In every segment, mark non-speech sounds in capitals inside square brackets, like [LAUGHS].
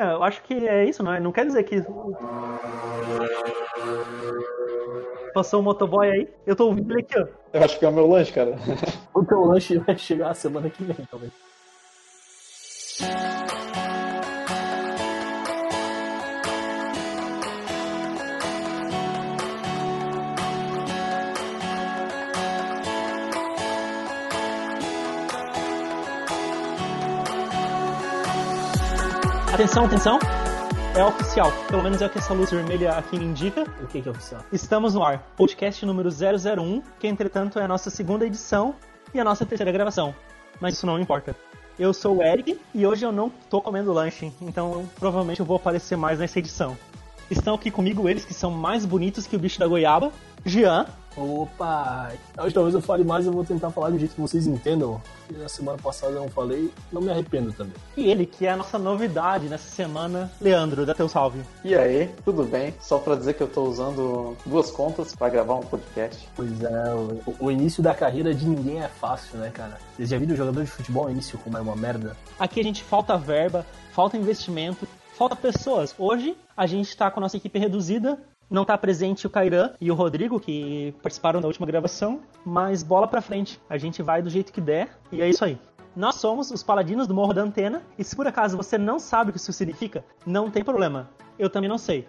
É, eu acho que é isso, não é? Não quer dizer que. Passou um motoboy aí? Eu tô ouvindo ele aqui, ó. Eu acho que é o meu lanche, cara. O teu lanche vai chegar a semana que vem, talvez. Atenção, atenção. É oficial. Pelo menos é o que essa luz vermelha aqui me indica. O que, que é oficial? Estamos no ar. Podcast número 001, que entretanto é a nossa segunda edição e a nossa terceira gravação. Mas isso não importa. Eu sou o Eric e hoje eu não tô comendo lanche, então provavelmente eu vou aparecer mais nessa edição. Estão aqui comigo eles que são mais bonitos que o bicho da goiaba. Jean. Opa! Hoje talvez eu fale mais, eu vou tentar falar do jeito que vocês entendam. Na semana passada eu não falei, não me arrependo também. E ele, que é a nossa novidade nessa semana, Leandro, dá teu salve. E aí, tudo bem? Só pra dizer que eu tô usando duas contas pra gravar um podcast. Pois é, o, o início da carreira de ninguém é fácil, né, cara? Vocês já viram o jogador de futebol início como é uma merda? Aqui a gente falta verba, falta investimento, falta pessoas. Hoje a gente tá com a nossa equipe reduzida. Não tá presente o Cairan e o Rodrigo, que participaram da última gravação, mas bola pra frente. A gente vai do jeito que der e é isso aí. Nós somos os Paladinos do Morro da Antena, e se por acaso você não sabe o que isso significa, não tem problema. Eu também não sei.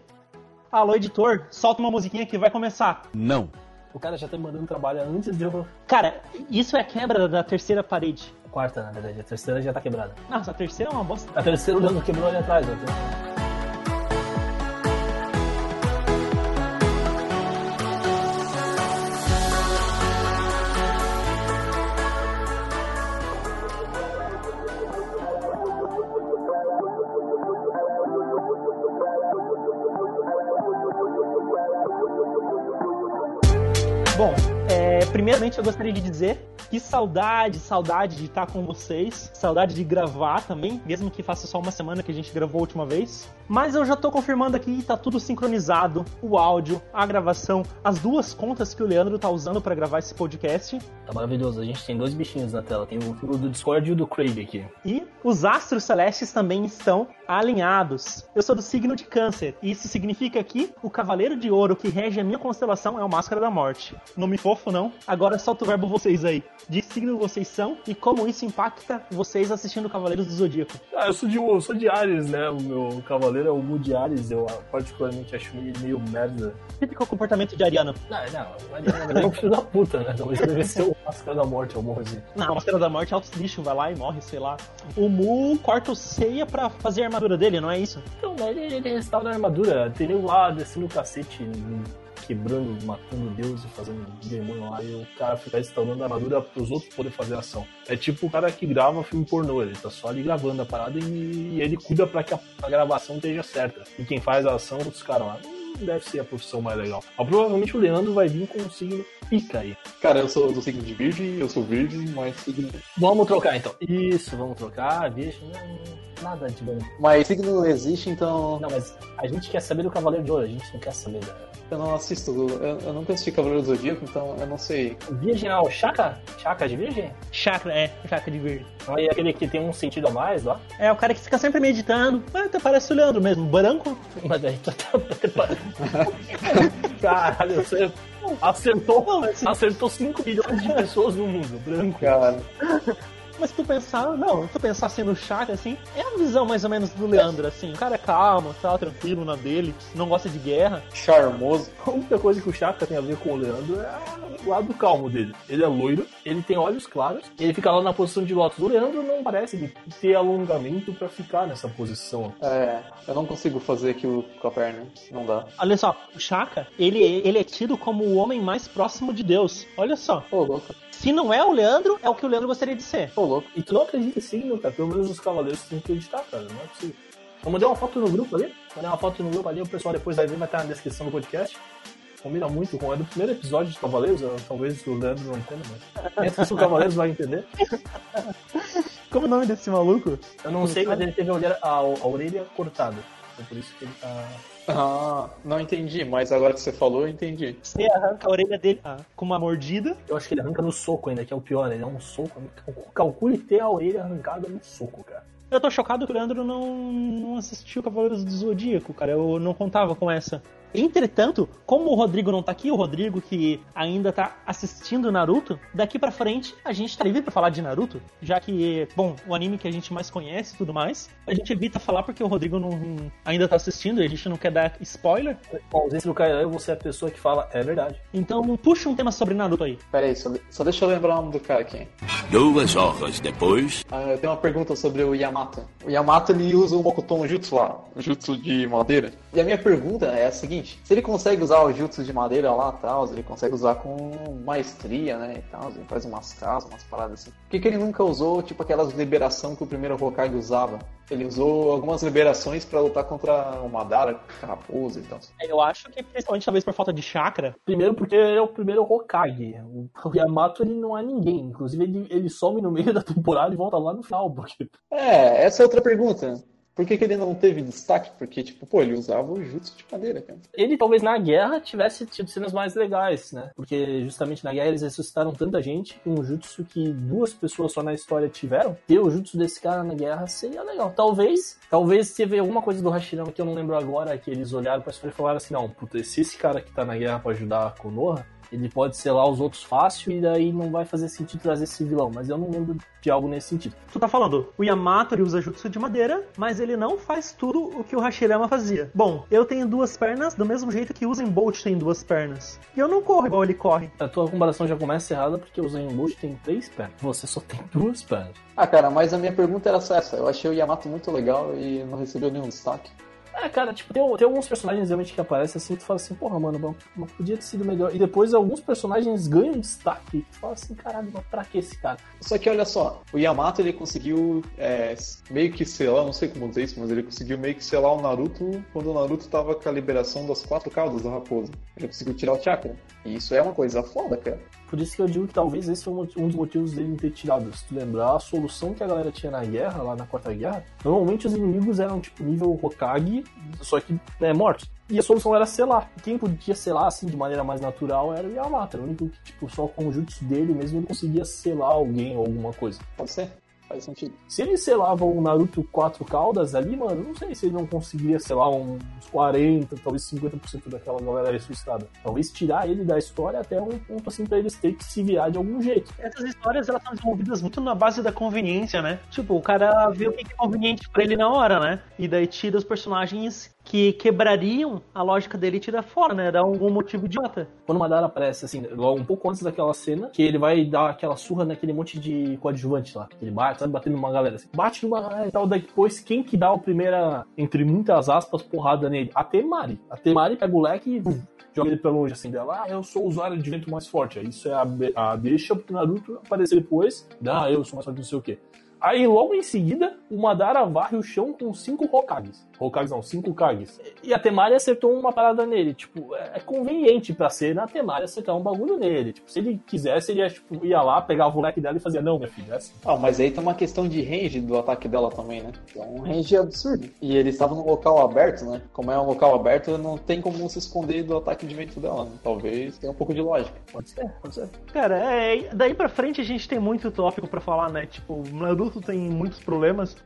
Alô, editor, solta uma musiquinha que vai começar. Não. O cara já tá me mandando trabalho antes de eu. Cara, isso é a quebra da terceira parede. Quarta, na verdade. A terceira já tá quebrada. Nossa, a terceira é uma bosta. A terceira o Leandro quebrou ali atrás, ó. Eu gostaria de dizer que saudade, saudade de estar com vocês, saudade de gravar também, mesmo que faça só uma semana que a gente gravou a última vez. Mas eu já tô confirmando aqui, tá tudo sincronizado, o áudio, a gravação, as duas contas que o Leandro tá usando para gravar esse podcast. Tá maravilhoso. A gente tem dois bichinhos na tela. Tem o do Discord e o do Craig aqui. E os astros celestes também estão alinhados. Eu sou do signo de Câncer, e isso significa que o Cavaleiro de Ouro que rege a minha constelação é o Máscara da Morte. Nome fofo, não? Agora solta o verbo vocês aí. De signo vocês são e como isso impacta vocês assistindo Cavaleiros do Zodíaco. Ah, eu sou de, eu sou de Ares, né? O meu cavaleiro é o Mu de Ares. Eu particularmente acho ele meio merda. Típico comportamento de Ariano. Não, não. Ariano é um filho da puta, né? Talvez deve ser o Máscara da Morte, eu morro assim. Não, Máscara da Morte é alto lixo, vai lá e morre, sei lá. O Mu corta o ceia pra fazer a armadura dele, não é isso? Então, ele, ele restaura a armadura. Tem ele lá descendo o cacete, quebrando, matando Deus e fazendo demônio lá. E o cara fica restaurando a armadura pros outros poderem fazer ação. É tipo o cara que grava filme pornô. Ele tá só ali gravando a parada e, e ele cuida pra que a, a gravação esteja certa. E quem faz a ação, os caras lá. Não deve ser a profissão mais legal. Mas provavelmente o Leandro vai vir com um signo pica aí. Cara, eu sou do signo de virgem, eu sou virgem, mas signo... Vamos trocar então. Isso, vamos trocar. Virgem, não, nada de bom. Mas signo existe, então... Não, mas a gente quer saber do Cavaleiro de Ouro, a gente não quer saber da... Eu não assisto, eu, eu nunca assisti Cavaleiro do Zodíaco, então eu não sei. Virgem é o chakra? Chakra de virgem? Chakra, é, chakra de virgem. Aí aquele que tem um sentido a mais lá? É o cara que fica sempre meditando. Ah, até parece o Leandro mesmo, branco. Mas aí tu tá... [LAUGHS] Caralho, você acertou, Não, acertou 5 milhões de pessoas no mundo, branco. Cara, Mas se tu pensar, não, se tu pensar no chakra, assim, é a visão mais ou menos do Leandro, assim. O cara é calmo, tá tranquilo na dele, não gosta de guerra. charmoso. A única coisa que o Chakra tem a ver com o Leandro é o lado calmo dele. Ele é loiro, ele tem olhos claros, ele fica lá na posição de Lotus. O Leandro não parece ter alongamento pra ficar nessa posição. É, eu não consigo fazer aquilo com a perna, não dá. Olha só, o Chakra, ele, ele é tido como o homem mais próximo de Deus. Olha só. Ô, louco, Se não é o Leandro, é o que o Leandro gostaria de ser. ô, louco. E tu não acredita em signo, cara. Pelo menos os cavaleiros têm que acreditar, cara. Não é possível. Eu mandei uma foto no grupo ali. Mandei uma foto no grupo ali, o pessoal depois vai ver, vai estar na descrição do podcast. Combina muito com é do primeiro episódio de Cavaleiros, eu- talvez o Leandro não entenda, mas. Entre os Cavaleiros vai entender. [LAUGHS] Como é o nome desse maluco? Eu não sei, mas ele teve a orelha, a, a orelha cortada. Então por isso que ele tá. Ah, não entendi, mas agora que você falou, eu entendi. Você arranca a orelha dele ah, com uma mordida. Eu acho que ele arranca no soco ainda, que é o pior, ele é um soco. Calcule ter a orelha arrancada no soco, cara. Eu tô chocado que o Leandro não, não assistiu Cavaleiros do Zodíaco, cara. Eu não contava com essa. Entretanto, como o Rodrigo não tá aqui, o Rodrigo que ainda tá assistindo Naruto, daqui pra frente a gente tá livre pra falar de Naruto, já que, bom, o anime que a gente mais conhece e tudo mais, a gente evita falar porque o Rodrigo não, ainda tá assistindo e a gente não quer dar spoiler. Com a ausência do eu vou ser a pessoa que fala, é verdade. Então puxa um tema sobre Naruto aí. Pera aí, só, só deixa eu lembrar o nome do cara aqui. Duas horas depois. Ah, eu tenho uma pergunta sobre o Yamato. O Yamato ele usa o Mokuton Jutsu lá, Jutsu de madeira. E a minha pergunta é a seguinte: se ele consegue usar o Jutsu de madeira lá e tal, ele consegue usar com maestria, né? E tal, ele faz umas casas, umas paradas assim. Por que, que ele nunca usou, tipo, aquelas liberação que o primeiro Hokage usava? Ele usou algumas liberações pra lutar contra o Madara, Raposa e tal. Eu acho que principalmente talvez por falta de chakra. Primeiro porque ele é o primeiro Hokage. O Yamato ele não é ninguém. Inclusive ele, ele some no meio [LAUGHS] da temporada e volta lá no final. Porque... É, essa é outra pergunta. Por que, que ele não teve destaque? Porque, tipo, pô, ele usava o jutsu de madeira, cara. Ele talvez na guerra tivesse tido cenas mais legais, né? Porque justamente na guerra eles ressuscitaram tanta gente com um jutsu que duas pessoas só na história tiveram. Ter o jutsu desse cara na guerra seria legal. Talvez, talvez teve alguma coisa do Hashirama que eu não lembro agora, que eles olharam pra história e falaram assim, não, puta, se esse cara que tá na guerra pra ajudar a Konoha, ele pode selar os outros fácil e daí não vai fazer sentido trazer esse vilão. Mas eu não lembro de algo nesse sentido. Tu tá falando, o Yamato ele usa jutsu de madeira, mas ele não faz tudo o que o Hashirama fazia. Bom, eu tenho duas pernas do mesmo jeito que o Usain Bolt tem duas pernas. E eu não corro igual ele corre. A tua comparação já começa errada porque o Usain Bolt tem três pernas. Você só tem duas pernas. Ah, cara, mas a minha pergunta era só essa. Eu achei o Yamato muito legal e não recebeu nenhum destaque. É, cara, tipo, tem, tem, alguns personagens realmente que aparecem assim, tu fala assim, porra, mano, mas podia ter sido melhor. E depois alguns personagens ganham destaque. Tu fala assim, caralho, mas pra que esse cara? Só que olha só, o Yamato ele conseguiu é, meio que selar, não sei como dizer isso, mas ele conseguiu meio que selar o Naruto quando o Naruto tava com a liberação das quatro caudas da raposa. Ele conseguiu tirar o chakra. E isso é uma coisa foda, cara. Por isso que eu digo que talvez esse foi um dos motivos dele ter tirado. Se tu lembrar, a solução que a galera tinha na guerra, lá na Quarta Guerra, normalmente os inimigos eram tipo nível Hokage, só que é, mortos. E a solução era selar. Quem podia selar assim de maneira mais natural era o Yamato. Era o único que, tipo, só com o jutsu dele mesmo ele conseguia selar alguém ou alguma coisa. Pode ser. Faz sentido. Se ele selava o Naruto quatro caudas ali, mano, não sei se ele não conseguiria selar uns 40, talvez 50% daquela galera ressuscitada. Talvez tirar ele da história até um ponto assim pra eles terem que se virar de algum jeito. Essas histórias elas são desenvolvidas muito na base da conveniência, né? Tipo, o cara vê o que é conveniente pra ele na hora, né? E daí tira os personagens que quebrariam a lógica dele e tira fora, né? Dá algum motivo idiota. Quando o Madara aparece, assim, logo um pouco antes daquela cena, que ele vai dar aquela surra naquele monte de coadjuvante lá. Ele bate, sabe, batendo numa galera. Assim, bate numa galera e tal. Depois, quem que dá a primeira, entre muitas aspas, porrada nele? A Temari. A Temari pega o leque e joga ele pra longe, assim, dela. Ah, eu sou o usuário de vento mais forte. Isso é a, a deixa pro Naruto aparecer depois. Ah, eu sou mais forte, não sei o quê. Aí logo em seguida, o Madara varre o chão com cinco Hokages. Hokages não, cinco Kages. E a Temari acertou uma parada nele. Tipo, é conveniente pra ser na Temari acertar um bagulho nele. Tipo, se ele quisesse, ele ia, tipo, ia lá, pegava o leque dela e fazia, não, minha filha, é assim. Ah, mas aí tem uma questão de range do ataque dela também, né? É um range absurdo. E ele estava num local aberto, né? Como é um local aberto, não tem como se esconder do ataque de vento dela. Né? Talvez tenha um pouco de lógica. Pode ser, pode ser. Cara, é, daí pra frente a gente tem muito tópico pra falar, né? Tipo, o Naruto tem muitos problemas.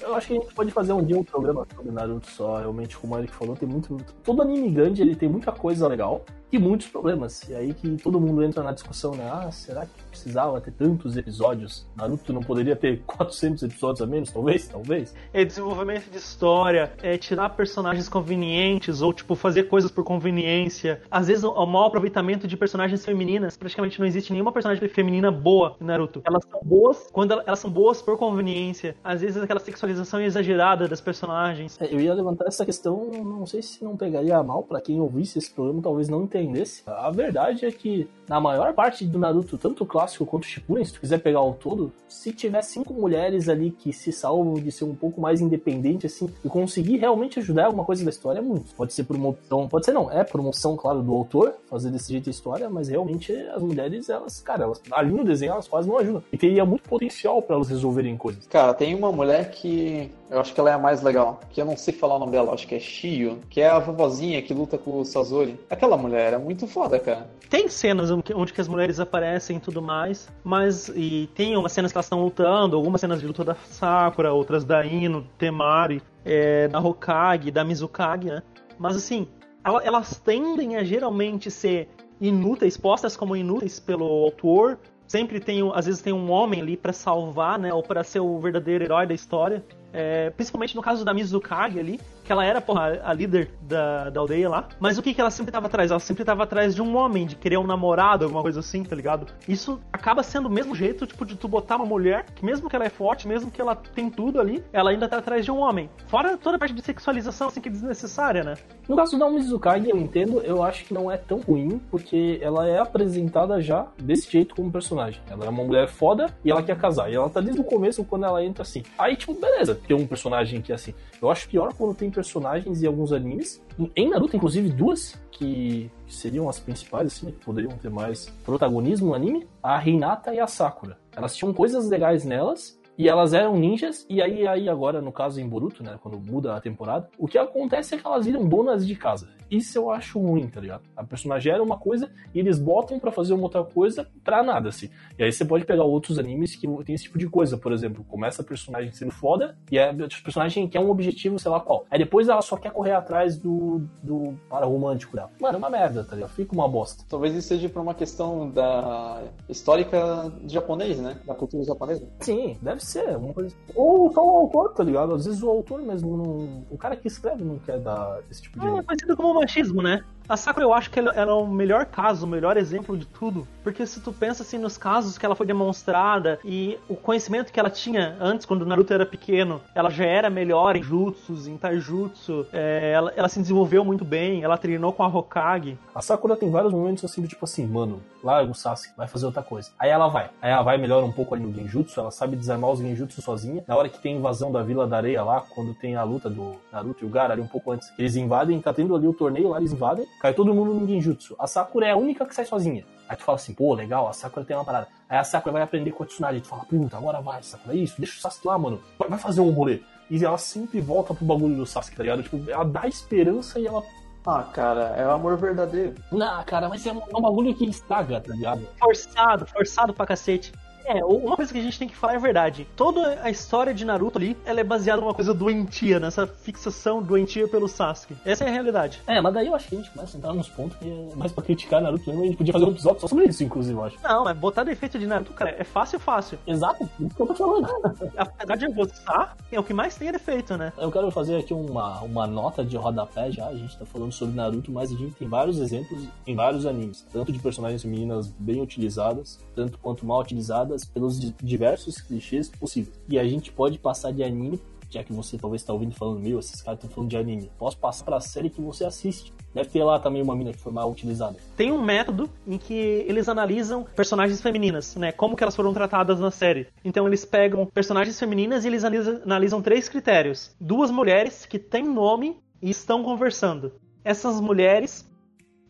Eu acho que a gente pode fazer um dia um programa sobre Naruto só, realmente, como o Eric falou, tem muito. Todo anime grande ele tem muita coisa legal e muitos problemas. E aí que todo mundo entra na discussão, né? Ah, será que precisava ter tantos episódios? Naruto não poderia ter [LAUGHS] 400 episódios a menos? Talvez, talvez. É desenvolvimento de história, é tirar personagens convenientes ou, tipo, fazer coisas por conveniência. Às vezes, o mau aproveitamento de personagens femininas. Praticamente não existe nenhuma personagem feminina boa em Naruto. Elas são boas quando elas são boas por conveniência. Às vezes, aquela sexualização exagerada das personagens. É, eu ia levantar essa questão, não sei se não pegaria mal para quem ouvisse esse programa, talvez não entendesse. A verdade é que na maior parte do Naruto, tanto o clássico quanto o Shippuden, se tu quiser pegar o todo, se tiver cinco mulheres ali que se salvam de ser um pouco mais independente assim e conseguir realmente ajudar alguma coisa da história, é muito. Pode ser por uma opção, pode ser não, é por uma opção, claro, do autor fazer desse jeito a história, mas realmente as mulheres, elas, cara, elas ali no desenho elas quase não ajudam. E teria muito potencial para elas resolverem coisas. Cara, tem uma mulher que eu acho que ela é a mais legal, que eu não sei falar o nome dela, acho que é Shio, que é a vovozinha que luta com o Sazori. Aquela mulher era muito foda, cara. Tem cenas onde que as mulheres aparecem e tudo mais, mas e tem umas cenas que elas estão lutando, algumas cenas de luta da Sakura, outras da Ino, Temari, é, da Hokage, da Mizukage, né? Mas assim, ela- elas tendem a geralmente ser inúteis, postas como inúteis pelo autor. Sempre tem, às vezes tem um homem ali pra salvar, né, ou pra ser o verdadeiro herói da história. É, principalmente no caso da Mizukage ali, que ela era porra, a líder da, da aldeia lá. Mas o que, que ela sempre tava atrás? Ela sempre tava atrás de um homem, de querer um namorado, alguma coisa assim, tá ligado? Isso acaba sendo o mesmo jeito, tipo, de tu botar uma mulher, que mesmo que ela é forte, mesmo que ela tem tudo ali, ela ainda tá atrás de um homem. Fora toda a parte de sexualização, assim, que é desnecessária, né? No caso da Mizukage, eu entendo, eu acho que não é tão ruim, porque ela é apresentada já desse jeito como personagem. Ela é uma mulher foda e ela quer casar. E ela tá desde o começo quando ela entra assim. Aí, tipo, beleza, tem um personagem que é assim. Eu acho pior quando tem personagens em alguns animes. Em Naruto, inclusive, duas que seriam as principais, assim, que poderiam ter mais protagonismo no anime. A Hinata e a Sakura. Elas tinham coisas legais nelas, e elas eram ninjas, e aí, aí agora, no caso em Boruto, né, quando muda a temporada, o que acontece é que elas viram donas de casa. Isso eu acho ruim, tá ligado? A personagem era uma coisa e eles botam pra fazer uma outra coisa pra nada, assim. E aí você pode pegar outros animes que tem esse tipo de coisa, por exemplo, começa a personagem sendo foda e é a personagem quer um objetivo, sei lá qual. Aí depois ela só quer correr atrás do, do para romântico dela. Mano, é uma merda, tá ligado? Fica uma bosta. Talvez isso seja por uma questão da histórica japonês, né? Da cultura japonesa. Sim, deve ser. Uma coisa... Ou só o autor, tá ligado? Às vezes o autor mesmo não. O cara que escreve não quer dar esse tipo de. É conhecido como machismo, né? A Sakura eu acho que ela ela é o melhor caso, o melhor exemplo de tudo. Porque se tu pensa assim nos casos que ela foi demonstrada e o conhecimento que ela tinha antes, quando o Naruto era pequeno, ela já era melhor em jutsus, em taijutsu, é, ela, ela se desenvolveu muito bem, ela treinou com a Hokage. A Sakura tem vários momentos assim, do tipo assim, mano, larga o Sasuke, vai fazer outra coisa. Aí ela vai. Aí ela vai, melhora um pouco ali no Genjutsu, ela sabe desarmar os Genjutsu sozinha. Na hora que tem invasão da Vila da Areia lá, quando tem a luta do Naruto e o Gaara ali um pouco antes, eles invadem, tá tendo ali o torneio lá, eles invadem, cai todo mundo no Genjutsu. A Sakura é a única que sai sozinha. Aí tu fala assim, pô, legal, a Sakura tem uma parada. Aí a Sakura vai aprender com a Tsunade. Tu fala, puta, agora vai, Sakura, é isso, deixa o Sasuke lá, mano. Vai vai fazer um rolê. E ela sempre volta pro bagulho do Sasuke, tá ligado? Tipo, ela dá esperança e ela Ah, cara, é o amor verdadeiro. não, cara, mas é um, é um bagulho que estraga, tá ligado? Forçado, forçado pra cacete. É, uma coisa que a gente tem que falar é verdade. Toda a história de Naruto ali, ela é baseada numa coisa doentia, nessa fixação doentia pelo Sasuke. Essa é a realidade. É, mas daí eu acho que a gente começa a entrar nos pontos que é mais pra criticar Naruto mesmo. A gente podia fazer um episódio só sobre isso, inclusive, eu acho. Não, mas botar defeito de Naruto, cara, é fácil, fácil. Exato, isso que eu tô falando. Apesar de eu gostar, é o que mais tem é defeito, né? Eu quero fazer aqui uma, uma nota de rodapé já. A gente tá falando sobre Naruto, mas a gente tem vários exemplos em vários animes. Tanto de personagens femininas bem utilizadas, tanto quanto mal utilizadas pelos di- diversos clichês possíveis. E a gente pode passar de anime, já que você talvez tá ouvindo falando, meu, esses caras estão falando de anime. Posso passar pra série que você assiste. Deve ter lá também uma mina que foi mal utilizada. Tem um método em que eles analisam personagens femininas, né? Como que elas foram tratadas na série. Então eles pegam personagens femininas e eles analisam três critérios. Duas mulheres que têm nome e estão conversando. Essas mulheres.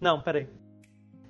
Não, peraí.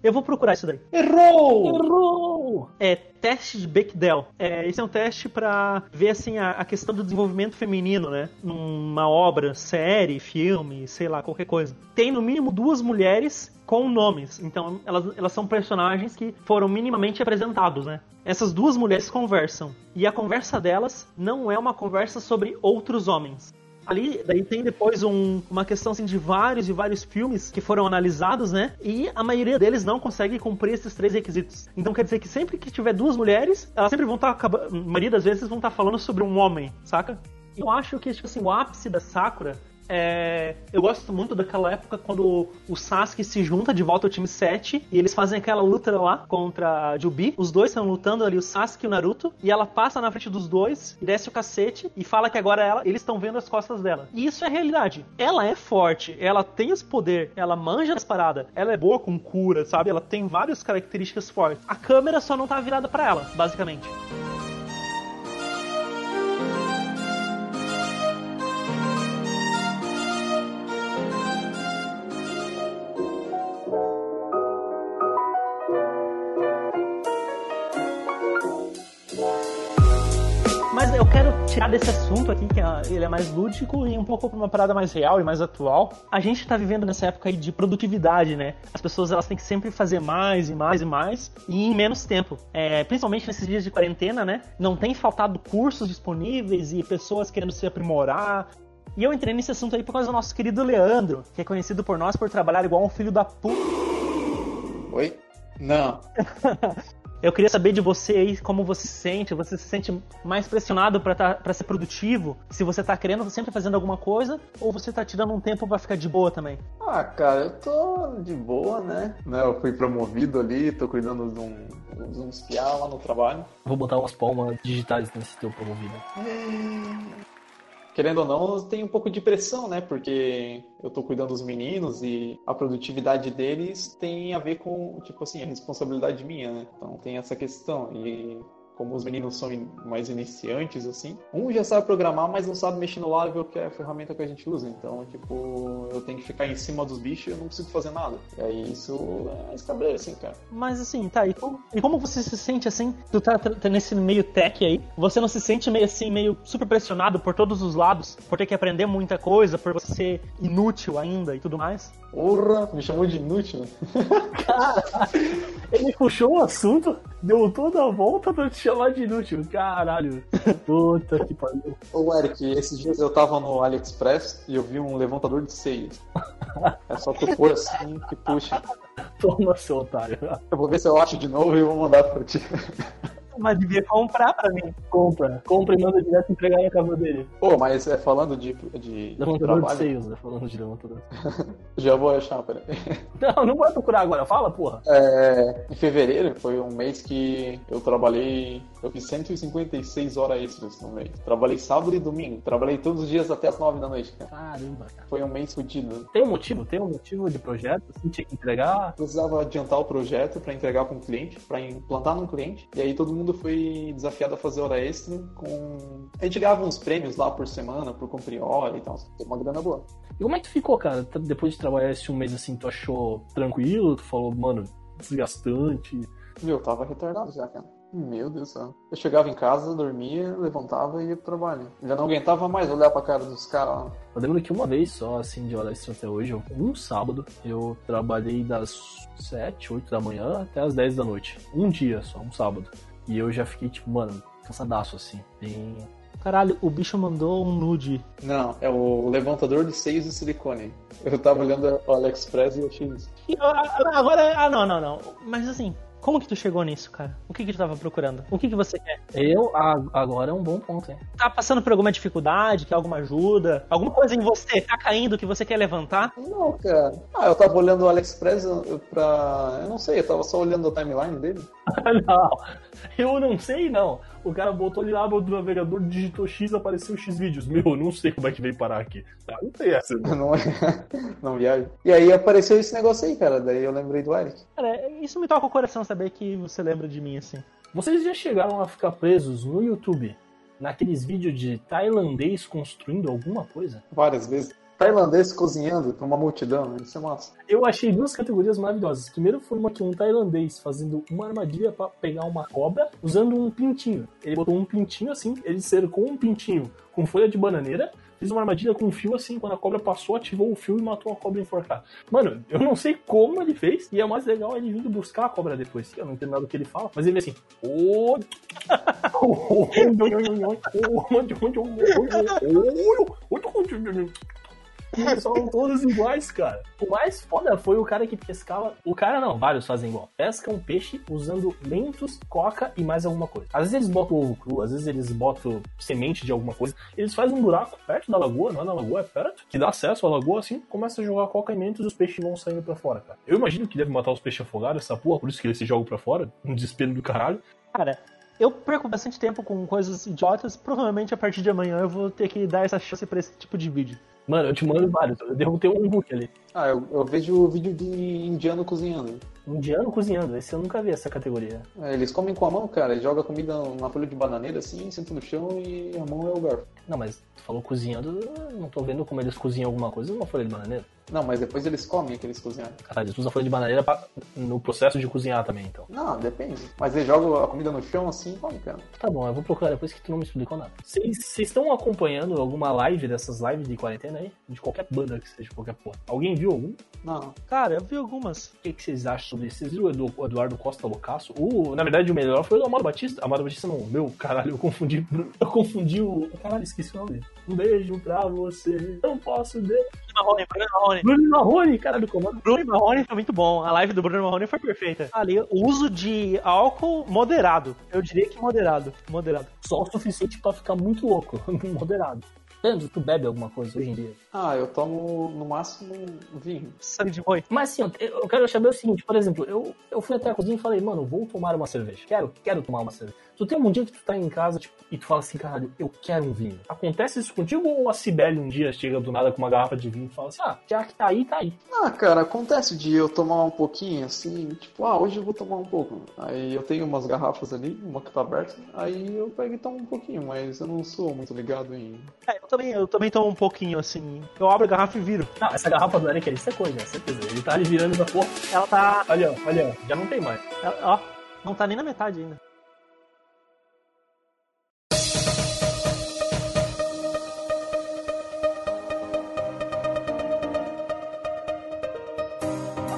Eu vou procurar isso daí. Errou! Errou! É teste de Bechdel. É, esse é um teste pra ver assim a, a questão do desenvolvimento feminino, né? Numa obra, série, filme, sei lá, qualquer coisa. Tem no mínimo duas mulheres com nomes. Então elas, elas são personagens que foram minimamente apresentados, né? Essas duas mulheres conversam. E a conversa delas não é uma conversa sobre outros homens. Ali, daí tem depois um- uma questão assim, de vários e vários filmes que foram analisados, né? E a maioria deles não consegue cumprir esses três requisitos. Então quer dizer que sempre que tiver duas mulheres, elas sempre vão estar, a maioria das vezes vão estar falando sobre um homem, saca? Eu acho que tipo assim, o ápice da Sakura é. Eu gosto muito daquela época quando o Sasuke se junta de volta ao time 7 e eles fazem aquela luta lá contra a Jubi. Os dois estão lutando ali, o Sasuke e o Naruto, e ela passa na frente dos dois, desce o cacete e fala que agora ela, eles estão vendo as costas dela. E isso é realidade. Ela é forte, ela tem esse poder, ela manja as paradas, ela é boa com cura, sabe? Ela tem várias características fortes. A câmera só não tá virada pra ela, basicamente. Tirar desse assunto aqui, que é- ele é mais lúdico e um pouco pra uma parada mais real e mais atual. A gente tá vivendo nessa época aí de produtividade, né? As pessoas elas têm que sempre fazer mais e mais e mais e em menos tempo. É, principalmente nesses dias de quarentena, né? Não tem faltado cursos disponíveis e pessoas querendo se aprimorar. E eu entrei nesse assunto aí por causa do nosso querido Leandro, que é conhecido por nós por trabalhar igual um filho da puta. Oi? Não. [LAUGHS] Eu queria saber de você aí como você se sente. Você se sente mais pressionado pra tá, pra ser produtivo? Se você tá querendo sempre fazendo alguma coisa, ou você tá tirando um tempo pra ficar de boa também? Ah, cara, eu tô de boa, né? né? Eu fui promovido ali, tô cuidando de, um, de uns piá lá no trabalho. Vou botar umas palmas digitais nesse teu promovido. Querendo ou não, tem um pouco de pressão, né? Porque eu tô cuidando dos meninos e a produtividade deles tem a ver com, tipo assim, a responsabilidade minha, né? Então tem essa questão. E como os meninos são in- mais iniciantes, assim, um já sabe programar, mas não sabe mexer no Laravel, que é a ferramenta que a gente usa. Então, tipo, eu tenho que ficar em cima dos bichos e eu não consigo fazer nada. E aí isso é escabreiro, assim, cara. Mas assim, tá, e como, e como você se sente assim? Tu tá, tá nesse meio tech aí, você não se sente meio assim, meio super pressionado por todos os lados, por ter que aprender muita coisa, por você ser inútil ainda e tudo mais? Porra, me chamou de inútil. [LAUGHS] né? Ele puxou o assunto, deu toda a volta pra te chamar de inútil. Caralho. [LAUGHS] Puta que pariu. Ô, Eric, esses dias eu tava no AliExpress e eu vi um levantador de seios. [LAUGHS] É só tu pôr assim que puxa. Toma, seu otário. Eu vou ver se eu acho de novo e vou mandar pra ti. [LAUGHS] Mas devia comprar pra mim. Compra. Compra e manda direto entregar na casa dele. Pô, mas é falando de, de Levantador de trabalho, seios, né? Falando de levantador. [LAUGHS] já vou achar, peraí. Não, não vai procurar agora. Fala, porra. É, em fevereiro foi um mês que eu trabalhei, eu fiz 156 horas extras no mês. Trabalhei sábado e domingo, trabalhei todos os dias até as 9 da noite, cara. Caramba, cara. Foi um mês fodido. Tem um motivo? Tem um motivo de projeto? Assim, tinha que entregar? precisava adiantar o projeto para entregar para um cliente, para implantar num cliente. E aí todo mundo foi desafiado a fazer hora extra com. A gente ganhava uns prêmios lá por semana, por cumprir hora e tal. Uma grana boa. E como é que tu ficou, cara? Depois de trabalhar esse um mês assim, tu achou tranquilo? Tu falou, mano, desgastante? Meu, eu tava retardado já, cara. Meu Deus do céu. Eu chegava em casa, dormia, levantava e ia pro trabalho. Já não aguentava mais olhar pra cara dos caras lá. Eu lembro que uma vez só, assim, de hora extra até hoje, um sábado, eu trabalhei das 7, 8 da manhã até as 10 da noite. Um dia só, um sábado. E eu já fiquei, tipo, mano, cansadaço, assim. Bem... Caralho, o bicho mandou um nude. Não, é o levantador de seios de silicone. Eu tava olhando o AliExpress e eu achei isso. E, ah, Agora, ah, não, não, não. Mas assim, como que tu chegou nisso, cara? O que que tu tava procurando? O que que você quer? Eu, a- agora é um bom ponto, hein? Tá passando por alguma dificuldade, quer alguma ajuda? Alguma coisa em você tá caindo que você quer levantar? Não, cara. Ah, eu tava olhando o AliExpress pra. Eu não sei, eu tava só olhando a timeline dele. [LAUGHS] não, [LAUGHS] eu não sei, não. O cara botou ali lá no navegador, digitou X, apareceu X vídeos. Meu, eu não sei como é que veio parar aqui. Ah, não tem essa. né? Não, [LAUGHS] não viaja. E aí apareceu esse negócio aí, cara. Daí eu lembrei do Eric. Cara, isso me toca o coração saber que você lembra de mim assim. Vocês já chegaram a ficar presos no YouTube naqueles vídeos de tailandês construindo alguma coisa? Várias vezes. Tailandês cozinhando pra uma multidão, isso é massa. Eu achei duas categorias maravilhosas. Primeiro foi uma que um tailandês fazendo uma armadilha pra pegar uma cobra usando um pintinho. Ele botou um pintinho assim, ele cercou um pintinho com folha de bananeira, fez uma armadilha com um fio assim, quando a cobra passou, ativou o fio e matou a cobra enforcada. Mano, eu não sei como ele fez, e é mais legal ele vindo buscar a cobra depois. Eu não entendo nada do que ele fala, mas ele vem assim, ô. São [LAUGHS] todos iguais, cara. O mais foda foi o cara que pescava. O cara não, vários fazem igual. Pesca um peixe usando mentos, coca e mais alguma coisa. Às vezes eles botam ovo cru, às vezes eles botam semente de alguma coisa. Eles fazem um buraco perto da lagoa, não é na lagoa, é perto, que dá acesso à lagoa assim, começa a jogar coca e mentos e os peixes vão saindo pra fora, cara. Eu imagino que deve matar os peixes afogados, essa porra, por isso que eles se jogam pra fora, um desespero do caralho. Cara, eu perco bastante tempo com coisas idiotas. Provavelmente a partir de amanhã eu vou ter que dar essa chance pra esse tipo de vídeo. Mano, eu te mando vários. Eu derrotei um Hulk ali. Ah, eu, eu vejo vídeo de indiano cozinhando. Indiano cozinhando, esse eu nunca vi essa categoria. É, eles comem com a mão, cara. Eles jogam a comida na folha de bananeira assim, sentam no chão e a mão é o garfo. Não, mas tu falou cozinhando, eu não tô vendo como eles cozinham alguma coisa numa folha de bananeira. Não, mas depois eles comem aqueles cozinhados. Caralho, eles usam a folha de bananeira pra- no processo de cozinhar também, então. Não, depende. Mas eles jogam a comida no chão assim e comem, cara. Tá bom, eu vou procurar depois que tu não me explicou nada. Vocês estão acompanhando alguma live dessas lives de quarentena aí? De qualquer banda que seja, qualquer porra. Alguém viu algum? Não. Cara, eu vi algumas. O que, que vocês acham sobre isso? Vocês viram o Edu- o Eduardo Costa Loucaço? O, na verdade, o melhor foi o Amado Batista. Amado Batista não, meu, caralho, eu confundi. [LAUGHS] Eu confundi o. Caralho, esqueci o nome. Um beijo pra você. Não posso ver. Marrone, Bruno Marrone. Bruno Marrone, caralho, comando. Bruno Marrone foi muito bom. A live do Bruno Marrone foi perfeita. Ali, o uso de álcool moderado. Eu diria que moderado. Moderado. Só o suficiente pra ficar muito louco, [LAUGHS] moderado. Tu bebe alguma coisa hoje em dia? Ah, eu tomo no máximo vinho. Sangue de boi. Mas assim, eu eu quero saber o seguinte, por exemplo, eu, eu fui até a cozinha e falei, mano, vou tomar uma cerveja. Quero, quero tomar uma cerveja. Tu tem um dia que tu tá em casa tipo, e tu fala assim, caralho, eu quero um vinho. Acontece isso contigo ou a Cibele um dia chega do nada com uma garrafa de vinho e fala assim, ah, já que tá aí, tá aí. Ah, cara, acontece de eu tomar um pouquinho assim, tipo, ah, hoje eu vou tomar um pouco. Aí eu tenho umas garrafas ali, uma que tá aberta, aí eu pego e tomo um pouquinho, mas eu não sou muito ligado em. É, eu também, eu também tomo um pouquinho assim. Eu abro a garrafa e viro. Não, essa garrafa do Eric ali, isso é coisa, né? certeza. Ele tá ali virando essa porra. Ela tá. Olha, ó, olha, ó, já não tem mais. ela- ó, não tá nem na metade ainda.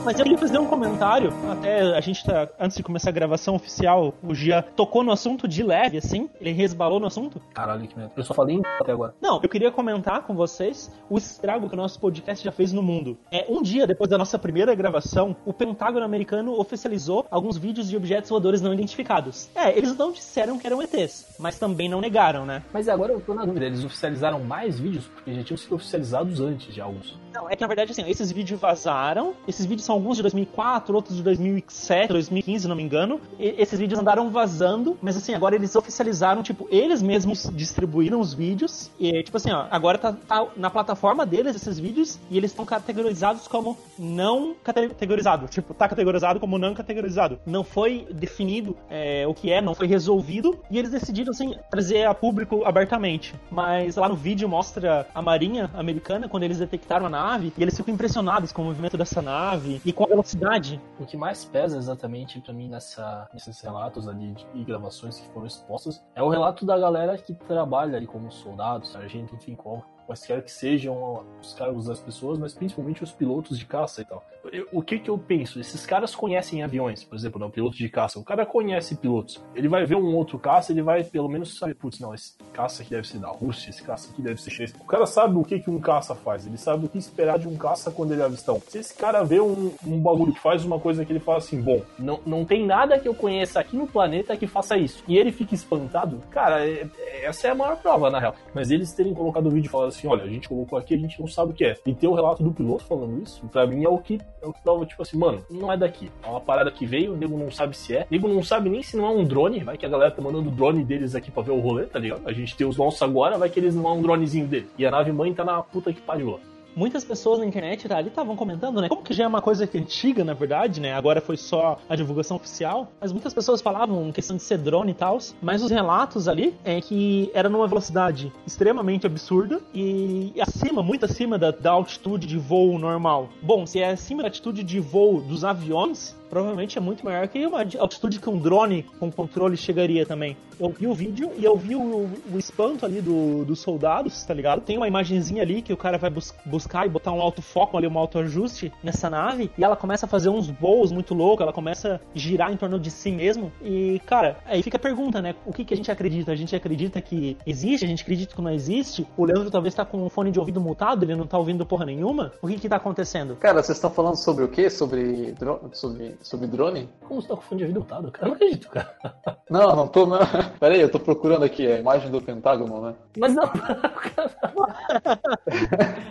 Mas eu queria fazer um comentário, até a gente tá, antes de começar a gravação oficial, o Gia tocou no assunto de leve, assim, ele resbalou no assunto. Caralho, que merda. Eu só falei em até agora. Não, eu queria comentar com vocês o estrago que o nosso podcast já fez no mundo. É, um dia depois da nossa primeira gravação, o Pentágono americano oficializou alguns vídeos de objetos voadores não identificados. É, eles não disseram que eram ETs, mas também não negaram, né? Mas agora eu tô na dúvida, eles oficializaram mais vídeos? Porque já tinham sido oficializados antes de alguns. É que na verdade, assim, esses vídeos vazaram. Esses vídeos são alguns de 2004, outros de 2007, 2015, se não me engano. E esses vídeos andaram vazando, mas assim, agora eles oficializaram, tipo, eles mesmos distribuíram os vídeos. E, tipo assim, ó, agora tá, tá na plataforma deles esses vídeos e eles estão categorizados como não categorizado. Tipo, tá categorizado como não categorizado. Não foi definido é, o que é, não foi resolvido. E eles decidiram, assim, trazer a público abertamente. Mas lá no vídeo mostra a marinha americana quando eles detectaram a nave e eles ficam impressionados com o movimento dessa nave e com a velocidade. O que mais pesa exatamente pra mim nessa, nesses relatos ali e gravações que foram expostas é o relato da galera que trabalha ali como soldados, sargento, enfim, qual, quaisquer que sejam os cargos das pessoas, mas principalmente os pilotos de caça e tal. O que que eu penso? Esses caras conhecem aviões, por exemplo, não, piloto de caça. O cara conhece pilotos. Ele vai ver um outro caça, ele vai pelo menos saber, putz, não, esse caça aqui deve ser da Rússia, esse caça aqui deve ser chinês. O cara sabe o que que um caça faz, ele sabe o que esperar de um caça quando ele avista um. Se esse cara vê um, um bagulho que faz uma coisa que ele fala assim, bom, não, não tem nada que eu conheça aqui no planeta que faça isso. E ele fica espantado, cara, é- é- essa é a maior prova, na real. Mas eles terem colocado o vídeo falado assim, olha, a gente colocou aqui, a gente não sabe o que é. E ter o relato do piloto falando isso, pra mim é o que, que prova, tipo assim, mano, não é daqui. É uma parada que veio, o nego não sabe se é. O nego não sabe nem se não é um drone, vai que a galera tá mandando o drone deles aqui pra ver o rolê, tá ligado? A gente tem os nossos agora, vai que eles não é um dronezinho dele. E a nave mãe tá na puta que pariu lá. Muitas pessoas na internet tá, ali estavam comentando, né? Como que já é uma coisa que é antiga, na verdade, né? Agora foi só a divulgação oficial. Mas muitas pessoas falavam questão de ser drone e tal. Mas os relatos ali é que era numa velocidade extremamente absurda e acima, muito acima da, da altitude de voo normal. Bom, se é acima da altitude de voo dos aviões, provavelmente é muito maior que uma altitude que um drone com controle chegaria também. Eu vi o vídeo e eu vi o, o espanto ali do- dos soldados, tá ligado? Tem uma imagenzinha ali que o cara vai bus- buscar e botar um alto foco ali, um alto ajuste nessa nave e ela começa a fazer uns voos muito loucos, ela começa a girar em torno de si mesmo. E, cara, aí fica a pergunta, né? O que, que a gente acredita? A gente acredita que existe? A gente acredita que não existe? O Leandro talvez tá com o fone de ouvido mutado, ele não tá ouvindo porra nenhuma? O que que tá acontecendo? Cara, vocês estão falando sobre o quê? Sobre, sobre, sobre drone? Como você tá com fone de ouvido mutado, cara? Eu não acredito, cara. [LAUGHS] Não, não tô. Não. Pera aí, eu tô procurando aqui a imagem do Pentágono, né? Mas não. [LAUGHS]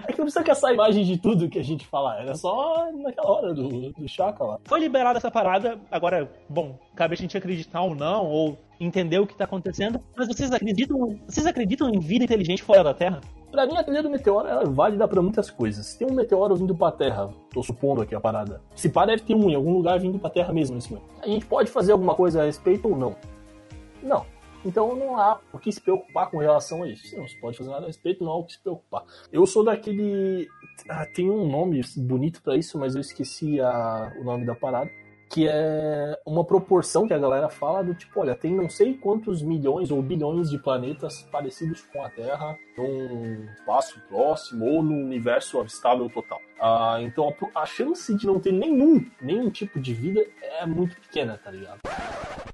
é que não precisa caçar a imagem de tudo que a gente falar. Era só naquela hora do, do Chaka lá. Foi liberada essa parada, agora, bom, cabe a gente acreditar ou não, ou entender o que tá acontecendo. Mas vocês acreditam, vocês acreditam em vida inteligente fora da Terra? Pra mim, a teoria do meteoro é válida pra muitas coisas. Tem um meteoro vindo pra Terra, tô supondo aqui a parada. Se pá, deve ter um em algum lugar vindo pra Terra mesmo nesse momento. A gente pode fazer alguma coisa a respeito ou não? Não. Então não há o que se preocupar com relação a isso. Não se pode fazer nada a respeito, não há o que se preocupar. Eu sou daquele. Ah, tem um nome bonito pra isso, mas eu esqueci a... o nome da parada que é uma proporção que a galera fala do tipo, olha, tem não sei quantos milhões ou bilhões de planetas parecidos com a Terra num espaço próximo ou no universo estável total. Ah, então a, a chance de não ter nenhum, nenhum tipo de vida é muito pequena, tá ligado?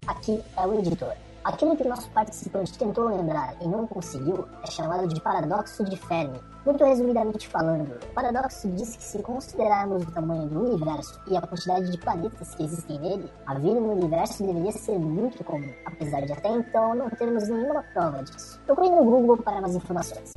Aqui é o editor. Aquilo que nosso participante tentou lembrar e não conseguiu é chamado de paradoxo de Fermi. Muito resumidamente falando, o paradoxo diz que se considerarmos o tamanho do universo e a quantidade de planetas que existem nele, a vida no universo deveria ser muito comum, apesar de até então não termos nenhuma prova disso. Procure no Google para mais informações.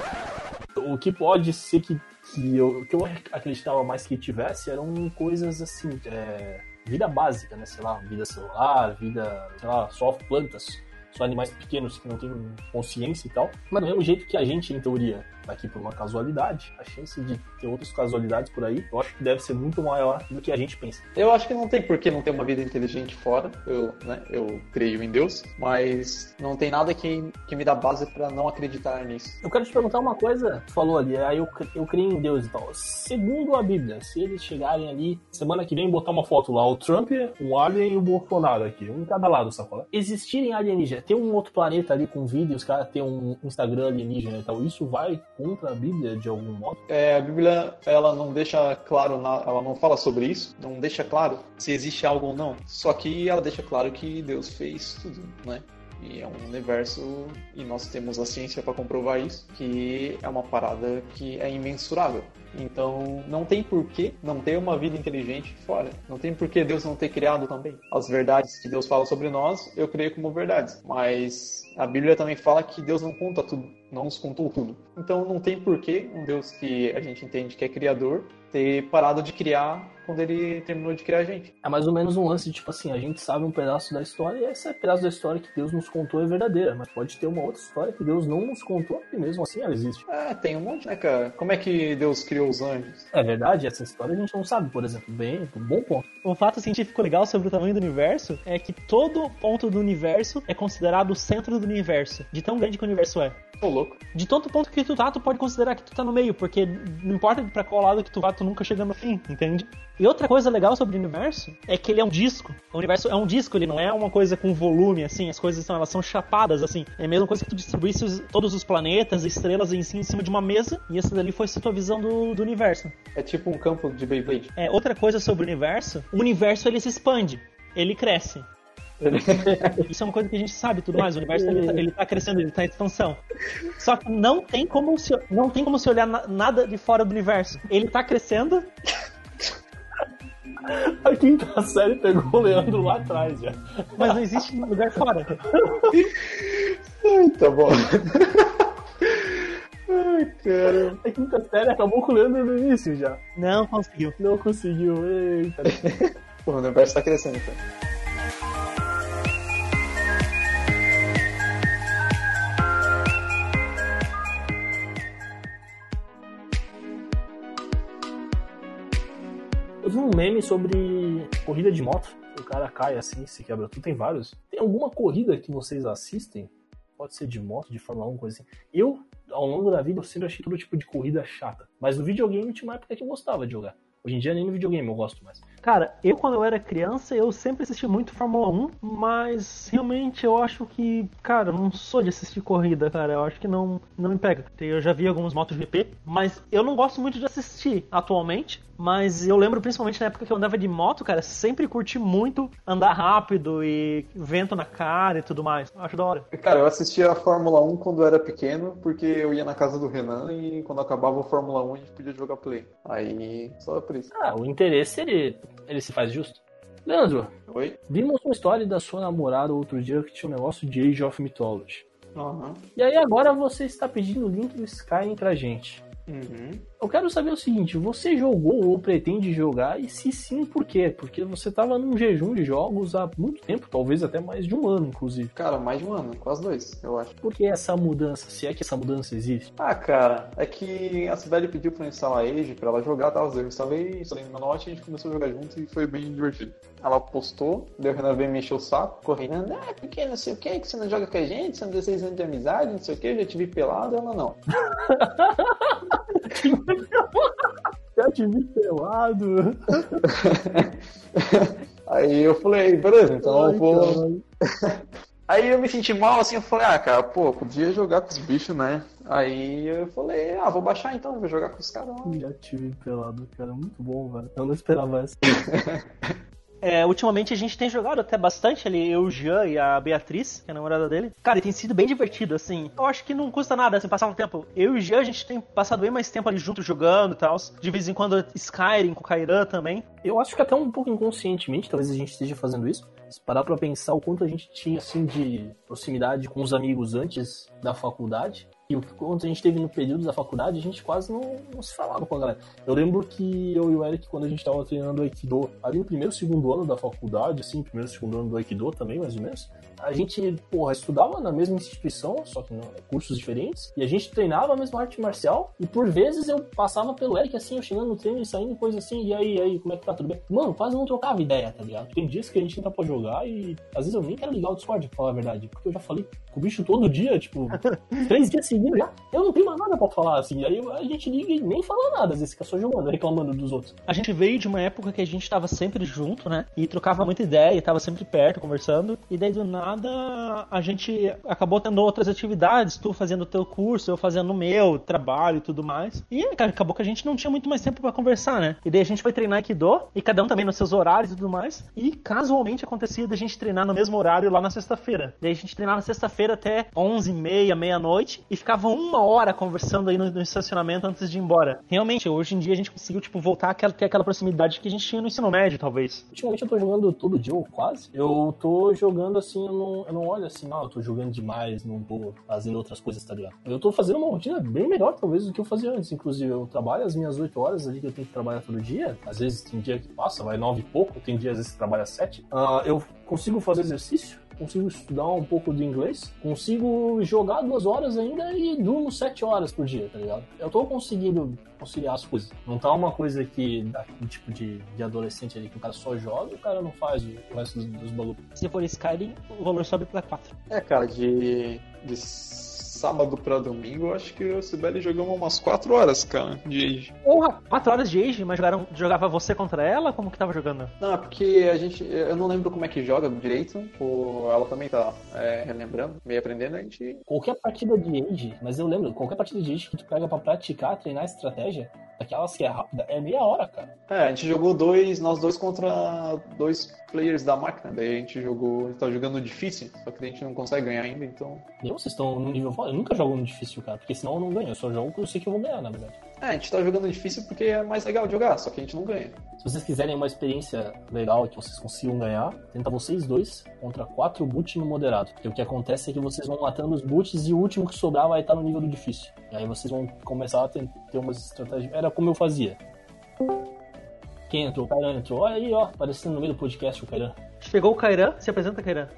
O que pode ser que, que, eu, que eu acreditava mais que tivesse eram coisas assim, é, vida básica, né? Sei lá, vida celular, vida, sei lá, só plantas são animais pequenos que não têm consciência e tal. Mas do mesmo jeito que a gente, em teoria, aqui por uma casualidade, a chance de ter outras casualidades por aí, eu acho que deve ser muito maior do que a gente pensa. Eu acho que não tem por que não ter uma vida inteligente fora. Eu, né, eu creio em Deus, mas não tem nada que, que me dá base para não acreditar nisso. Eu quero te perguntar uma coisa, tu falou ali, aí eu, eu creio em Deus e tal. Segundo a Bíblia, se eles chegarem ali, semana que vem, botar uma foto lá, o Trump, o Alien e o Bolsonaro aqui, um em cada lado, sacola. Existirem alienígenas, ter um outro planeta ali com vídeos, cara, ter um Instagram alienígena e tal, isso vai contra a Bíblia de algum modo? É, a Bíblia, ela não deixa claro, ela não fala sobre isso, não deixa claro se existe algo ou não. Só que ela deixa claro que Deus fez tudo, né? E é um universo, e nós temos a ciência para comprovar isso, que é uma parada que é imensurável. Então, não tem porquê não ter uma vida inteligente fora. Não tem porquê Deus não ter criado também. As verdades que Deus fala sobre nós, eu creio como verdades. Mas a Bíblia também fala que Deus não conta tudo, não nos contou tudo. Então, não tem porquê um Deus que a gente entende que é criador ter parado de criar quando ele terminou de criar a gente. É mais ou menos um lance, tipo assim, a gente sabe um pedaço da história e esse pedaço da história que Deus nos contou é verdadeira, mas pode ter uma outra história que Deus não nos contou e mesmo assim ela existe. É, tem um monte, né, cara? Como é que Deus criou os anjos? É verdade, essa história a gente não sabe, por exemplo. Bem, um bom ponto. Um fato científico legal sobre o tamanho do universo é que todo ponto do universo é considerado o centro do universo, de tão grande que o universo é. Ô, louco. De todo ponto que tu tá, tu pode considerar que tu tá no meio, porque não importa pra qual lado que tu vá, tu nunca chega no fim, entende? E outra coisa legal sobre o universo é que ele é um disco. O universo é um disco, ele não é uma coisa com volume, assim, as coisas são, elas são chapadas, assim. É a mesma coisa que tu distribuísse os, todos os planetas, estrelas em, si, em cima de uma mesa, e essa dali foi a tua visão do, do universo. É tipo um campo de Beyblade. É, outra coisa sobre o universo, o universo ele se expande, ele cresce. [LAUGHS] Isso é uma coisa que a gente sabe tudo mais. O universo ele, tá, ele tá crescendo, ele tá em expansão. Só que não tem como se, não tem como se olhar na, nada de fora do universo. Ele tá crescendo. A quinta série pegou o Leandro lá atrás já. Mas não existe lugar fora. Ai, tá bom. Ai, cara. A quinta série acabou com o Leandro no início já. Não conseguiu. Não conseguiu. Eita. [LAUGHS] o universo tá crescendo, então. Eu vi um meme sobre corrida de moto. O cara cai assim, se quebra tudo. Tem vários. Tem alguma corrida que vocês assistem? Pode ser de moto, de Fórmula 1, coisa assim. Eu, ao longo da vida, eu sempre achei todo tipo de corrida chata. Mas no videogame tinha uma época que eu gostava de jogar. Hoje em dia nem no videogame eu gosto mais. Cara, eu quando eu era criança, eu sempre assisti muito Fórmula 1, mas realmente eu acho que, cara, eu não sou de assistir corrida, cara. Eu acho que não, não me pega. Eu já vi alguns MotoGP, mas eu não gosto muito de assistir atualmente. Mas eu lembro principalmente na época que eu andava de moto, cara, sempre curti muito andar rápido e vento na cara e tudo mais. Eu acho da hora. Cara, eu assistia a Fórmula 1 quando eu era pequeno, porque eu ia na casa do Renan e quando acabava a Fórmula 1 a gente podia jogar play. Aí, só por isso. Ah, o interesse ele, ele se faz justo. Leandro, Oi? vimos uma história da sua namorada outro dia que tinha um negócio de Age of Mythology. Aham. E aí agora você está pedindo o link do Skyrim pra gente. Uhum. Eu quero saber o seguinte, você jogou ou pretende jogar? E se sim, por quê? Porque você tava num jejum de jogos há muito tempo, talvez até mais de um ano, inclusive. Cara, mais de um ano, quase dois, eu acho. Por que essa mudança? Se é que essa mudança existe? Ah, cara, é que a Sibeli pediu pra eu instalar Age pra ela jogar, tá? Eu instalei, instalei no meu note e a gente começou a jogar junto e foi bem divertido. Ela postou, daí o Renan veio me encher o saco, correndo, ah, porque não sei o que, que você não joga com a gente, são 16 anos de amizade, não sei o que, eu já te vi pelado, ela não. [LAUGHS] Já te vi pelado. Aí eu falei, beleza, então Ai, eu vou. [LAUGHS] Aí eu me senti mal assim, eu falei, ah, cara, pô, podia jogar com os bichos, né? Aí eu falei, ah, vou baixar então, vou jogar com os caras. Já te vi pelado, cara. Muito bom, velho. Eu não esperava essa. [LAUGHS] É, ultimamente a gente tem jogado até bastante ali, eu, o Jean e a Beatriz, que é a namorada dele. Cara, e tem sido bem divertido, assim. Eu acho que não custa nada, assim, passar um tempo. Eu e o Jean, a gente tem passado bem mais tempo ali juntos jogando e tal. De vez em quando Skyrim com o Kairan também. Eu acho que até um pouco inconscientemente, talvez a gente esteja fazendo isso. Se parar pra pensar o quanto a gente tinha, assim, de proximidade com os amigos antes da faculdade. E o quanto a gente teve no período da faculdade, a gente quase não, não se falava com a galera. Eu lembro que eu e o Eric, quando a gente tava treinando Aikido, ali no primeiro, segundo ano da faculdade, assim, primeiro, segundo ano do Aikido também, mais ou menos, a gente, porra, estudava na mesma instituição, só que em cursos diferentes, e a gente treinava a mesma arte marcial, e por vezes eu passava pelo Eric, assim, eu chegando no treino e saindo, coisa assim, e aí, e aí, como é que tá, tudo bem? Mano, quase não trocava ideia, tá ligado? Tem dias que a gente entra pra jogar e às vezes eu nem quero ligar o Discord, pra falar a verdade, porque eu já falei com o bicho todo dia, tipo, [LAUGHS] três dias seguidos já, eu não tenho mais nada pra falar, assim, aí a gente liga e nem fala nada, às vezes fica só jogando, reclamando dos outros. A gente veio de uma época que a gente tava sempre junto, né? E trocava muita ideia, e tava sempre perto, conversando. E daí do nada a gente acabou tendo outras atividades, tu fazendo o teu curso, eu fazendo o meu, trabalho e tudo mais. E acabou que a gente não tinha muito mais tempo pra conversar, né? E daí a gente foi treinar Aikido, e cada um também nos seus horários e tudo mais. E casualmente acontecia da gente treinar no mesmo horário lá na sexta-feira. Daí a gente treinava na sexta-feira até 11 e meia, meia-noite, e ficava uma hora conversando aí no, no estacionamento antes de ir embora. Realmente, hoje em dia a gente conseguiu, tipo, voltar a ter aquela proximidade que a gente tinha no ensino médio, talvez. Ultimamente eu tô jogando todo dia, ou quase. Eu tô jogando assim, não, eu não olho assim, não, eu tô jogando demais, não tô fazendo outras coisas, tá ligado? Eu tô fazendo uma rotina bem melhor, talvez, do que eu fazia antes. Inclusive, eu trabalho as minhas 8 horas ali que eu tenho que trabalhar todo dia. Às vezes tem dia que passa, vai 9 e pouco, tem dia às vezes que trabalha 7. Ah, eu consigo fazer exercício. Consigo estudar um pouco de inglês, consigo jogar duas horas ainda e durmo sete horas por dia, tá ligado? Eu tô conseguindo conciliar as coisas. Não tá uma coisa que tipo de, de adolescente ali que o cara só joga e o cara não faz o resto dos, dos bagulhos. Se for Skyrim, o valor sobe pra 4. É, cara, de, de sábado pra domingo, eu acho que eu o Sibeli jogamos umas 4 horas, cara, de Age. Porra, 4 horas de Age, mas jogaram, jogava você contra ela? Como que tava jogando? Não, é porque a gente. Eu não lembro como é que joga direito. O, ela também tá é, relembrando, meio aprendendo, a gente. Qualquer partida de Age, mas eu lembro, qualquer partida de Age que tu pega pra praticar, treinar estratégia, daquelas que é rápida, é meia hora, cara. É, a gente jogou dois, nós dois contra dois players da máquina. Daí a gente jogou. A gente tá jogando difícil, só que a gente não consegue ganhar ainda, então. E vocês estão no nível foda. Eu nunca jogo no difícil, cara, porque senão eu não ganho. Eu só jogo porque eu sei que eu vou ganhar, na verdade. É, a gente tá jogando difícil porque é mais legal de jogar, só que a gente não ganha. Se vocês quiserem uma experiência legal que vocês consigam ganhar, tenta vocês dois contra quatro boots no moderado. Porque o que acontece é que vocês vão matando os boots e o último que sobrar vai estar no nível do difícil. E aí vocês vão começar a ter, ter umas estratégias. Era como eu fazia. Quem entrou? O Kairan entrou. Olha aí, ó, aparecendo no meio do podcast o Kairan. Chegou o Kairan, se apresenta, Kairan.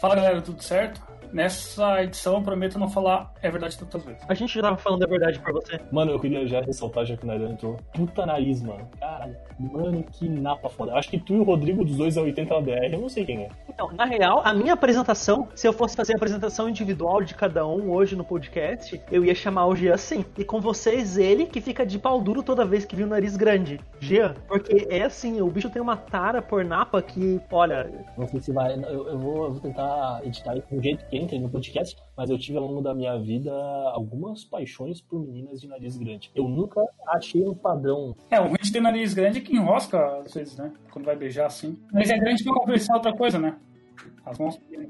Fala galera, tudo certo? Nessa edição eu prometo não falar é verdade tantas vezes. A gente já tava falando a verdade pra você. Mano, eu queria já ressaltar, já que o Kairan entrou. Puta nariz, mano. Caralho. Mano, que napa foda. Acho que tu e o Rodrigo dos dois é 80 na BR, eu não sei quem é. Então, na real, a minha apresentação, se eu fosse fazer a apresentação individual de cada um hoje no podcast, eu ia chamar o Jean assim. E com vocês, ele que fica de pau duro toda vez que viu o nariz grande. Jean, porque é assim, o bicho tem uma tara por napa que, olha, Não sei se vai. Eu, eu vou, eu vou tentar editar isso do jeito que entra no podcast, mas eu tive ao longo da minha vida algumas paixões por meninas de nariz grande. Eu nunca achei um padrão. É, o de ter nariz grande é que enrosca às vezes, né? Quando vai beijar assim. Mas é grande pra compensar outra coisa, né? As mãos pequenas.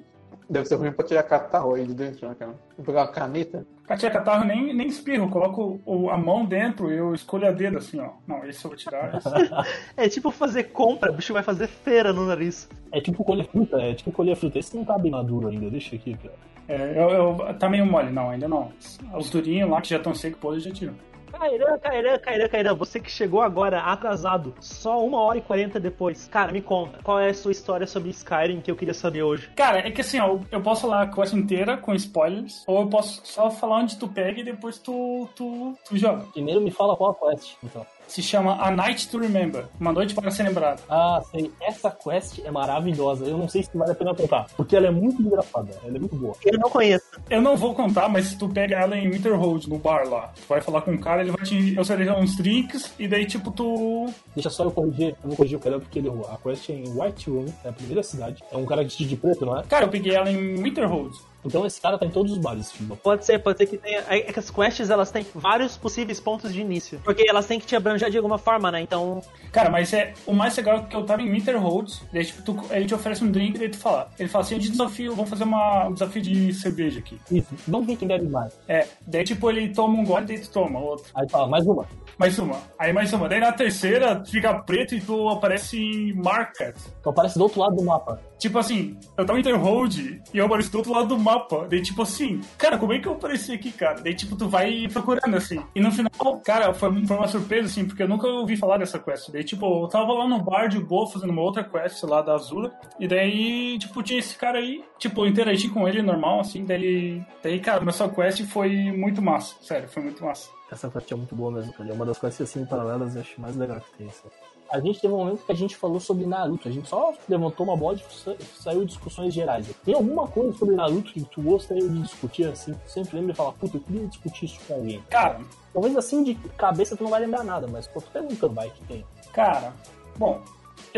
Deve ser ruim pra tirar catarro aí de dentro, né, cara? Vou pegar uma caneta. Katia catarro nem, nem espirro, coloco o- a mão dentro e eu escolho a dedo assim, ó. Não, esse eu vou tirar. Esse. [LAUGHS] é tipo fazer compra, o bicho vai fazer feira no nariz. É tipo colher fruta, é tipo colher fruta. Esse não tá bem maduro ainda, deixa aqui, cara. É, eu, eu- tá meio mole, não, ainda não. Os durinhos lá que já estão secos, pô, eu já tiro. Kairan, Kairan, Kairan, Kairan, você que chegou agora atrasado, só uma hora e quarenta depois. Cara, me conta, qual é a sua história sobre Skyrim que eu queria saber hoje? Cara, é que assim, ó, eu posso falar a quest inteira com spoilers, ou eu posso só falar onde tu pega e depois tu, tu, tu joga. Primeiro me fala qual a quest, então. Se chama A Night to Remember, uma noite para ser lembrado. Ah, sei. Essa quest é maravilhosa. Eu não sei se vale a pena contar, porque ela é muito engraçada. Ela é muito boa. Eu não conheço. Eu não vou contar, mas se tu pega ela em Winterhold, no bar lá, tu vai falar com o cara, ele vai te oferecer uns drinks, e daí, tipo, tu. Deixa só eu corrigir. Eu vou corrigir o cara porque ele errou. A quest é em White Room, é a primeira cidade. É um cara de preto, não é? Cara, eu peguei ela em Winterhold. Então esse cara tá em todos os bares, tipo. Pode ser, pode ser que tenha. É que as quests elas têm vários possíveis pontos de início. Porque elas têm que te abranger de alguma forma, né? Então. Cara, mas é o mais legal é que eu tava em Winterhold, daí tipo, tu, ele te oferece um drink e daí tu fala. Ele fala assim, de desafio, vamos fazer uma, um desafio de cerveja aqui. Isso. Vamos ver quem bebe mais. É, daí tipo, ele toma um gole e daí tu toma outro. Aí fala, mais uma. Mais uma. Aí mais uma. Daí na terceira fica preto e tu aparece em Market. Então aparece do outro lado do mapa. Tipo assim, eu tava em Interhold e eu apareci do outro lado do mapa. Daí, tipo assim, cara, como é que eu apareci aqui, cara? Daí, tipo, tu vai procurando assim. E no final, cara, foi, foi uma surpresa, assim, porque eu nunca ouvi falar dessa quest. Daí, tipo, eu tava lá no bar de boa fazendo uma outra quest lá da Azula. E daí, tipo, tinha esse cara aí. Tipo, eu interagi com ele normal, assim. Daí, daí cara, começou a quest e foi muito massa. Sério, foi muito massa. Essa quest é muito boa mesmo, cara. É uma das quests assim paralelas, eu acho mais legal que tem. Assim. A gente teve um momento que a gente falou sobre Naruto. A gente só levantou uma bola e sa- saiu discussões gerais. Tem alguma coisa sobre Naruto que tu gostaria de discutir assim? Tu sempre lembra e fala, puta, eu queria discutir isso com alguém. Cara, Talvez assim de cabeça tu não vai lembrar nada, mas pô, tu perguntando vai que tem. cara, bom,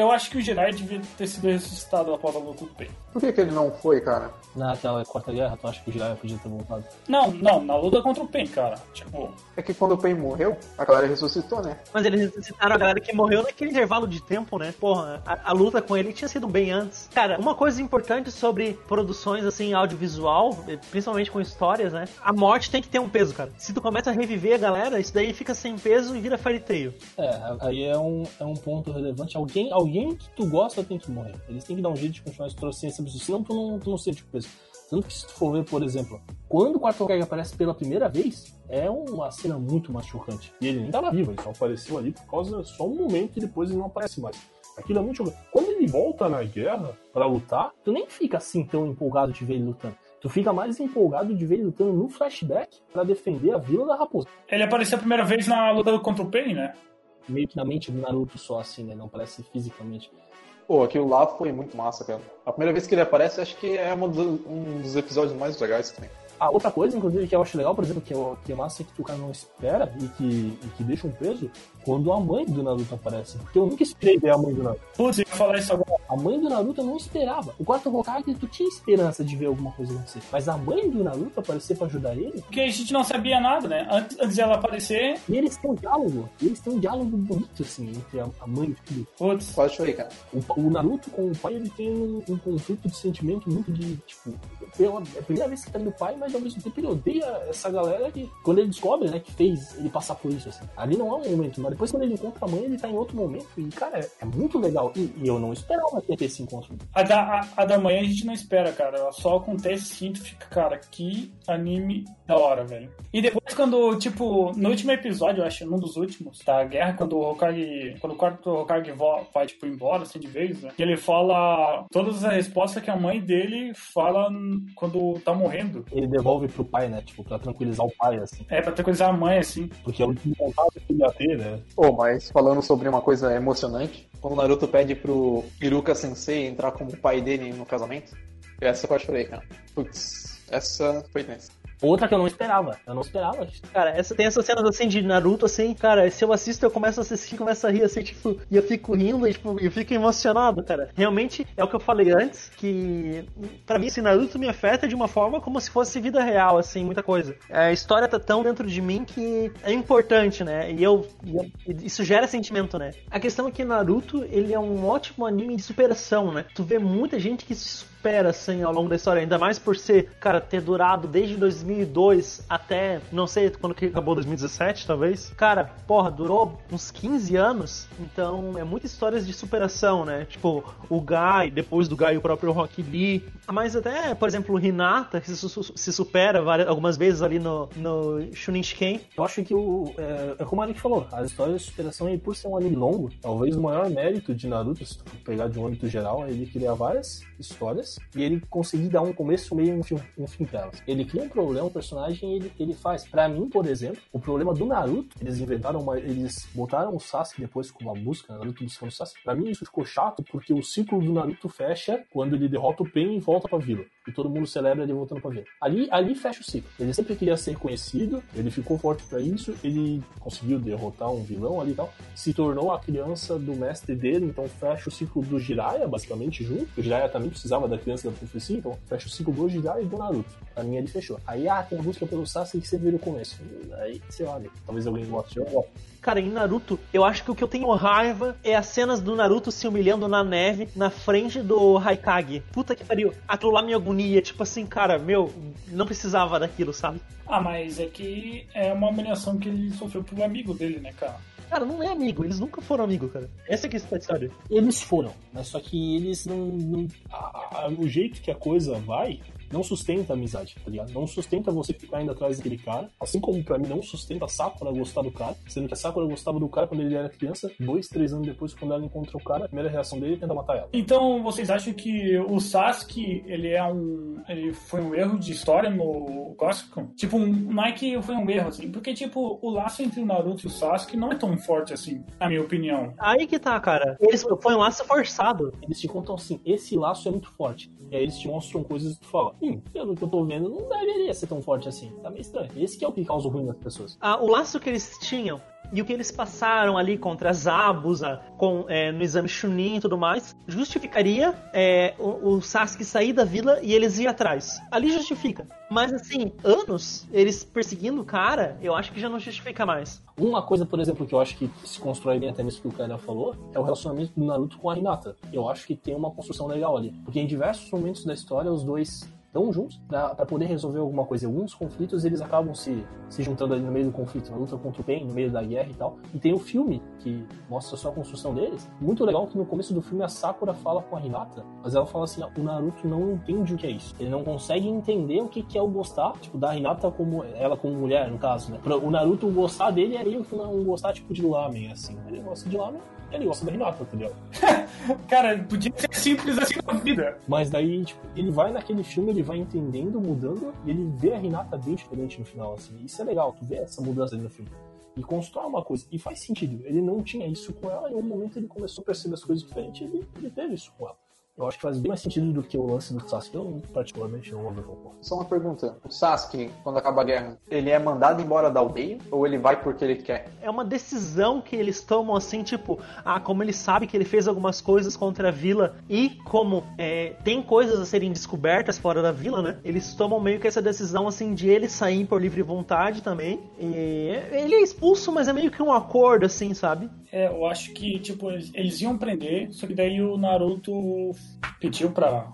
eu acho que o Jirai devia ter sido ressuscitado após a luta do Pen. Por que, que ele não foi, cara? Naquela quarta guerra, tu acha que o Jiraiya podia ter voltado? Não, não, na luta contra o Pen, cara. Tipo, É que quando o Pain morreu, a galera ressuscitou, né? Mas eles ressuscitaram a galera que morreu naquele intervalo de tempo, né? Porra, a, a luta com ele tinha sido bem antes. Cara, uma coisa importante sobre produções assim, audiovisual, eh, principalmente com histórias, né? A morte tem que ter um peso, cara. Se tu começa a reviver a galera, isso daí fica sem peso e vira fairy tale. É, aí é um, é um ponto relevante. Alguém, alguém que tu gosta tem que morrer. Eles têm que dar um jeito de continuar esse essa pessoa, senão tu não, tu não sente o peso. Tanto que se tu for ver, por exemplo, quando o Quarto Hokage aparece pela primeira vez, é uma cena muito mais chocante. E ele nem tava vivo, ele só apareceu ali por causa só um momento e depois ele não aparece mais. Aquilo é muito chocante. Quando ele volta na guerra pra lutar, tu nem fica assim tão empolgado de ver ele lutando. Tu fica mais empolgado de ver ele lutando no flashback pra defender a Vila da Raposa. ele apareceu a primeira vez na luta contra o Pen, né? Meio que na mente do Naruto só assim, né? Não parece fisicamente. Pô, aquilo lá foi muito massa, cara. A primeira vez que ele aparece, acho que é um dos episódios mais legais que tem. A outra coisa, inclusive, que eu acho legal, por exemplo, que, eu, que é massa que o cara não espera e que, e que deixa um peso, quando a mãe do Naruto aparece. Porque eu nunca esperei ver a mãe do Naruto. Putz, eu ia falar isso agora. A mãe do Naruto eu não esperava. O quarto Hokage, tu tinha esperança de ver alguma coisa acontecer. Mas a mãe do Naruto aparecer pra ajudar ele, Porque a gente não sabia nada, né? Antes, antes dela aparecer, e eles têm um diálogo. Eles têm um diálogo bonito, assim, entre a, a mãe e o filho. putz, Quase chorei, cara. O, o Naruto com o pai, ele tem um, um conflito de sentimento muito de, tipo, pela, é a primeira vez que tá do pai, mas ao mesmo tempo ele odeia essa galera que, quando ele descobre, né, que fez ele passar por isso, assim. Ali não é um momento, mas depois quando ele encontra a mãe, ele tá em outro momento, e, cara, é, é muito legal. E, e eu não esperava ter esse encontro. a da, a, a da manhã a gente não espera, cara. Ela só acontece sim, tu fica, cara, que anime da hora, velho. E depois quando, tipo, no último episódio, eu acho, num dos últimos, da guerra, quando o Hokage, quando o quarto Hokage vai, tipo, embora, assim, de vez, né? E ele fala todas as respostas que a mãe dele fala quando tá morrendo. Ele devolve pro pai, né, tipo, pra tranquilizar o pai, assim. É, pra tranquilizar a mãe, assim. Porque é o último contato que ele ia ter, né. Pô, mas falando sobre uma coisa emocionante, quando o Naruto pede pro Iruka Sensei entrar como pai dele no casamento, essa eu quase chorei, cara. Putz, essa foi tensa. Outra que eu não esperava. Eu não esperava. Cara, essa, tem essas cenas assim de Naruto, assim, cara, se eu assisto, eu começo a assistir, começo a rir, assim, tipo, e eu fico rindo, e, tipo, eu fico emocionado, cara. Realmente, é o que eu falei antes, que pra mim, esse Naruto me afeta de uma forma como se fosse vida real, assim, muita coisa. A história tá tão dentro de mim que é importante, né? E eu, e eu- isso gera sentimento, né? A questão é que Naruto, ele é um ótimo anime de superação, né? Tu vê muita gente que se supera, assim, ao longo da história. Ainda mais por ser, cara, ter durado desde 2002 até, não sei quando que acabou, 2017, talvez. Cara, porra, durou uns 15 anos. Então, é muitas histórias de superação, né? Tipo, o Guy, depois do Guy, o próprio Rock Lee. Mas até, por exemplo, o Hinata, que se, se supera várias, algumas vezes ali no, no Shunin Shiken. Eu acho que o. É, é como a Eric falou, a história de superação, e por ser um anime longo, talvez o maior mérito de Naruto, se tu pegar de um âmbito geral, é ele criar várias histórias e ele conseguir dar um começo, meio e um fim, um fim pra elas. Ele cria um problema, um personagem, ele, ele faz. Pra mim, por exemplo, o problema do Naruto, eles inventaram uma. Eles botaram o Sasuke depois com uma busca, Naruto buscando o Sasuke. Pra mim, isso ficou chato porque o ciclo do Naruto fecha quando ele derrota o Pain e volta pra vila. E todo mundo celebra ele voltando pra vila. Ali, ali fecha o ciclo. Ele sempre queria ser conhecido, ele ficou forte pra isso, ele conseguiu derrotar um vilão ali e tal. Se tornou a criança do mestre dele, então fecha o ciclo do Jiraiya, basicamente, junto. O Jiraiya também precisava da criança da profecia, então fecha o ciclo do Jiraiya e do Naruto. Pra mim ele fechou. Aí, ah, tem a busca pelo Sasuke que sempre vira o começo. Aí, sei lá, talvez alguém goste, eu gosto. Cara, em Naruto, eu acho que o que eu tenho raiva é as cenas do Naruto se humilhando na neve na frente do Haikage. Puta que pariu. Aquilo lá me agonia. Tipo assim, cara, meu, não precisava daquilo, sabe? Ah, mas é que é uma humilhação que ele sofreu pro amigo dele, né, cara? Cara, não é amigo. Eles nunca foram amigos, cara. Essa é que é a história. Eles foram, mas só que eles não. não- a- a- o jeito que a coisa vai não sustenta a amizade, tá ligado? Não sustenta você ficar indo atrás daquele cara. Assim como pra mim não sustenta a Sakura gostar do cara, sendo que a Sakura gostava do cara quando ele era criança, dois, três anos depois, quando ela encontra o cara, a primeira reação dele é tentar matar ela. Então, vocês acham que o Sasuke, ele é um... Ele foi um erro de história no Gospel? Tipo, um, não é que foi um erro, assim, porque, tipo, o laço entre o Naruto e o Sasuke não é tão forte assim, na minha opinião. Aí que tá, cara. Eles foi um laço forçado. Eles te contam assim, esse laço é muito forte. E aí eles te mostram coisas que tu fala, hum, pelo que eu tô vendo, não deveria ser tão forte assim. Tá meio estranho. Esse que é o que causa o ruim das pessoas. Ah, o laço que eles tinham e o que eles passaram ali contra as Abusa, com, é, no exame Chunin e tudo mais, justificaria é, o, o Sasuke sair da vila e eles ir atrás. Ali justifica. Mas assim, anos eles perseguindo o cara, eu acho que já não justifica mais. Uma coisa, por exemplo, que eu acho que se constrói bem até nisso que o Kaina falou, é o relacionamento do Naruto com a Hinata. Eu acho que tem uma construção legal ali. Porque em diversos momentos da história, os dois estão juntos pra poder resolver alguma coisa. Alguns conflitos, eles acabam se, se juntando ali no meio do conflito, na luta contra o Pain, no meio da guerra e tal. E tem o filme, que mostra só a construção deles. Muito legal que no começo do filme a Sakura fala com a Hinata, mas ela fala assim, o Naruto não entende o que é isso. Ele não consegue entender o que é o gostar, tipo, da Hinata como, ela como mulher, no caso, né? Pra o Naruto gostar dele é que um gostar, tipo, de lamen, assim. Ele gosta de lamen, ele gosta da Hinata, entendeu? [LAUGHS] Cara, podia ser simples assim na vida. Mas daí, tipo, ele vai naquele filme, ele vai entendendo, mudando, e ele vê a Renata bem diferente no final, assim. Isso é legal, tu vê essa mudança ali no filme. E constrói uma coisa, e faz sentido. Ele não tinha isso com ela, e um momento ele começou a perceber as coisas diferentes, ele, ele teve isso com ela. Eu acho que faz bem mais sentido do que o lance do Sasuke. Eu, particularmente, não ouvi falar. Só uma pergunta. O Sasuke, quando acaba a guerra, ele é mandado embora da aldeia ou ele vai porque ele quer? É uma decisão que eles tomam assim, tipo, ah, como ele sabe que ele fez algumas coisas contra a vila e como é, tem coisas a serem descobertas fora da vila, né? Eles tomam meio que essa decisão assim de ele sair por livre vontade também. E ele é expulso, mas é meio que um acordo, assim, sabe? É, eu acho que, tipo, eles, eles iam prender, só que daí o Naruto pediu pra,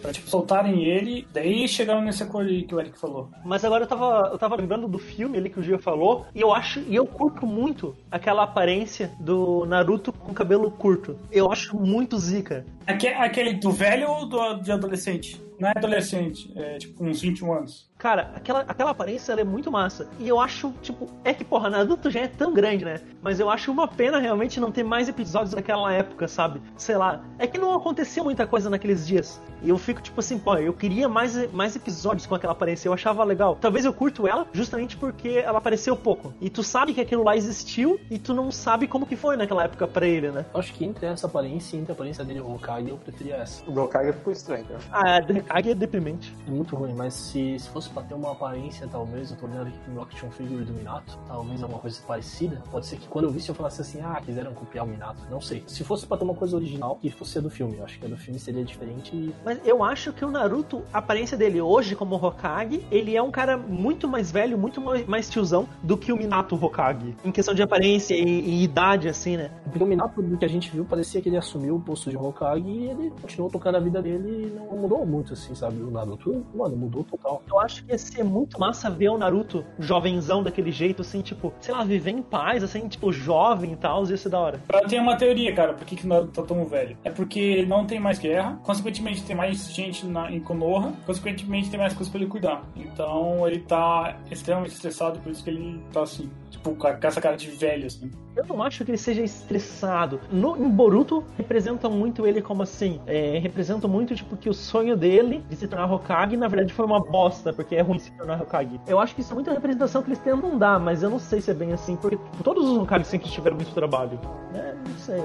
pra tipo, soltarem ele, daí chegaram nesse acordo aí que o Eric falou. Mas agora eu tava, eu tava lembrando do filme ali que o Gio falou, e eu acho, e eu curto muito aquela aparência do Naruto com cabelo curto. Eu acho muito zica. Aque- Aquele do velho ou do, de adolescente? Não é adolescente, é tipo uns 21 anos. Cara, aquela, aquela aparência ela é muito massa. E eu acho, tipo, é que, porra, Naruto já é tão grande, né? Mas eu acho uma pena realmente não ter mais episódios naquela época, sabe? Sei lá. É que não acontecia muita coisa naqueles dias. E eu fico, tipo assim, pô, eu queria mais, mais episódios com aquela aparência. Eu achava legal. Talvez eu curto ela justamente porque ela apareceu pouco. E tu sabe que aquilo lá existiu e tu não sabe como que foi naquela época pra ele, né? Eu acho que entre essa aparência e entre a aparência dele e o Hokage, eu preferia essa. O Gokage ficou estranho, cara. Ah, a Hokage é deprimente. É muito ruim, mas se, se fosse pra ter uma aparência, talvez, eu tô olhando aqui pro Action Figure do Minato, talvez alguma coisa parecida. Pode ser que quando eu visse eu falasse assim, ah, quiseram copiar o Minato. Não sei. Se fosse pra ter uma coisa original, que fosse a do filme. Eu acho que a do filme seria diferente Mas eu acho que o Naruto, a aparência dele hoje como Hokage, ele é um cara muito mais velho, muito mais- mais tiozão do que o Minato Hokage. Em questão de aparência e, e idade, assim, né? Porque o Minato, do que a gente viu, parecia que ele assumiu o posto de Hokage e ele continuou tocando a vida dele e não mudou muito, assim, sabe? O Naruto, mano, mudou total. Eu acho que ia ser muito massa ver o Naruto jovenzão daquele jeito, assim, tipo, sei lá, viver em paz, assim, tipo, jovem e tal, ia ser da hora. Eu tenho uma teoria, cara, por que, que o Naruto tá tão velho. É porque não tem mais guerra, consequentemente tem mais gente na, em Konoha, consequentemente tem mais coisas pra ele cuidar. Então ele tá extremamente estressado, por isso que ele tá assim, tipo, com essa cara de velho, assim. Eu não acho que ele seja estressado. No, em Boruto, representam muito ele como assim. É, representam muito, tipo, que o sonho dele de se tornar Hokage, na verdade, foi uma bosta, porque é ruim se tornar Hokage. Eu acho que isso é muita representação que eles tentam dar, mas eu não sei se é bem assim, porque todos os Hokage sempre tiveram muito trabalho. É, não sei.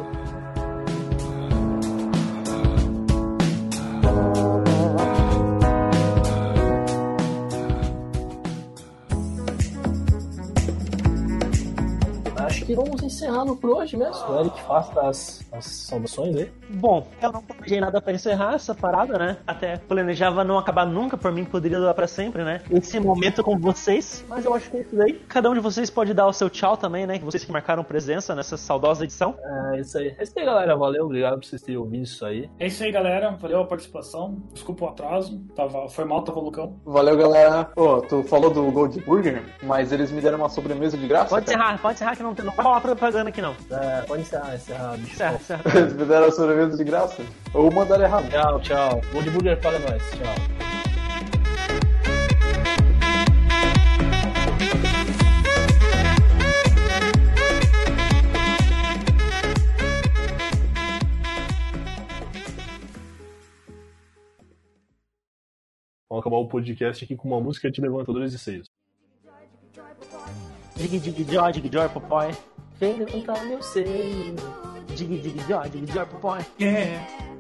Acho que vamos encerrando por hoje mesmo. O Eric faça as, as saudações aí. Bom, eu não planejei nada pra encerrar essa parada, né? Até planejava não acabar nunca, por mim poderia durar pra sempre, né? Esse momento com vocês, mas eu acho que é isso aí. Cada um de vocês pode dar o seu tchau também, né? Vocês que marcaram presença nessa saudosa edição. É isso aí. É isso aí, galera. Valeu, obrigado por vocês terem ouvido isso aí. É isso aí, galera. Valeu a participação. Desculpa o atraso. Tava, foi mal, tava loucão. Valeu, galera. Pô, tu falou do Gold Burger, mas eles me deram uma sobremesa de graça. Pode encerrar, pode encerrar que não tem. Não vai rolar propaganda aqui, não. É, pode encerrar, encerrar, bicho. Encerra, encerra. Eles me deram a sobremesa de graça. Ou mandaram errado. Tchau, tchau. Gold Burger paga nós. Tchau. Vamos acabar o podcast aqui com uma música de Levantadores e Seios. Dig, dig, joy, dig, joy, papai. Vem levantar meu seio. Dig, dig, joy, dig, joy, papai. Yeah.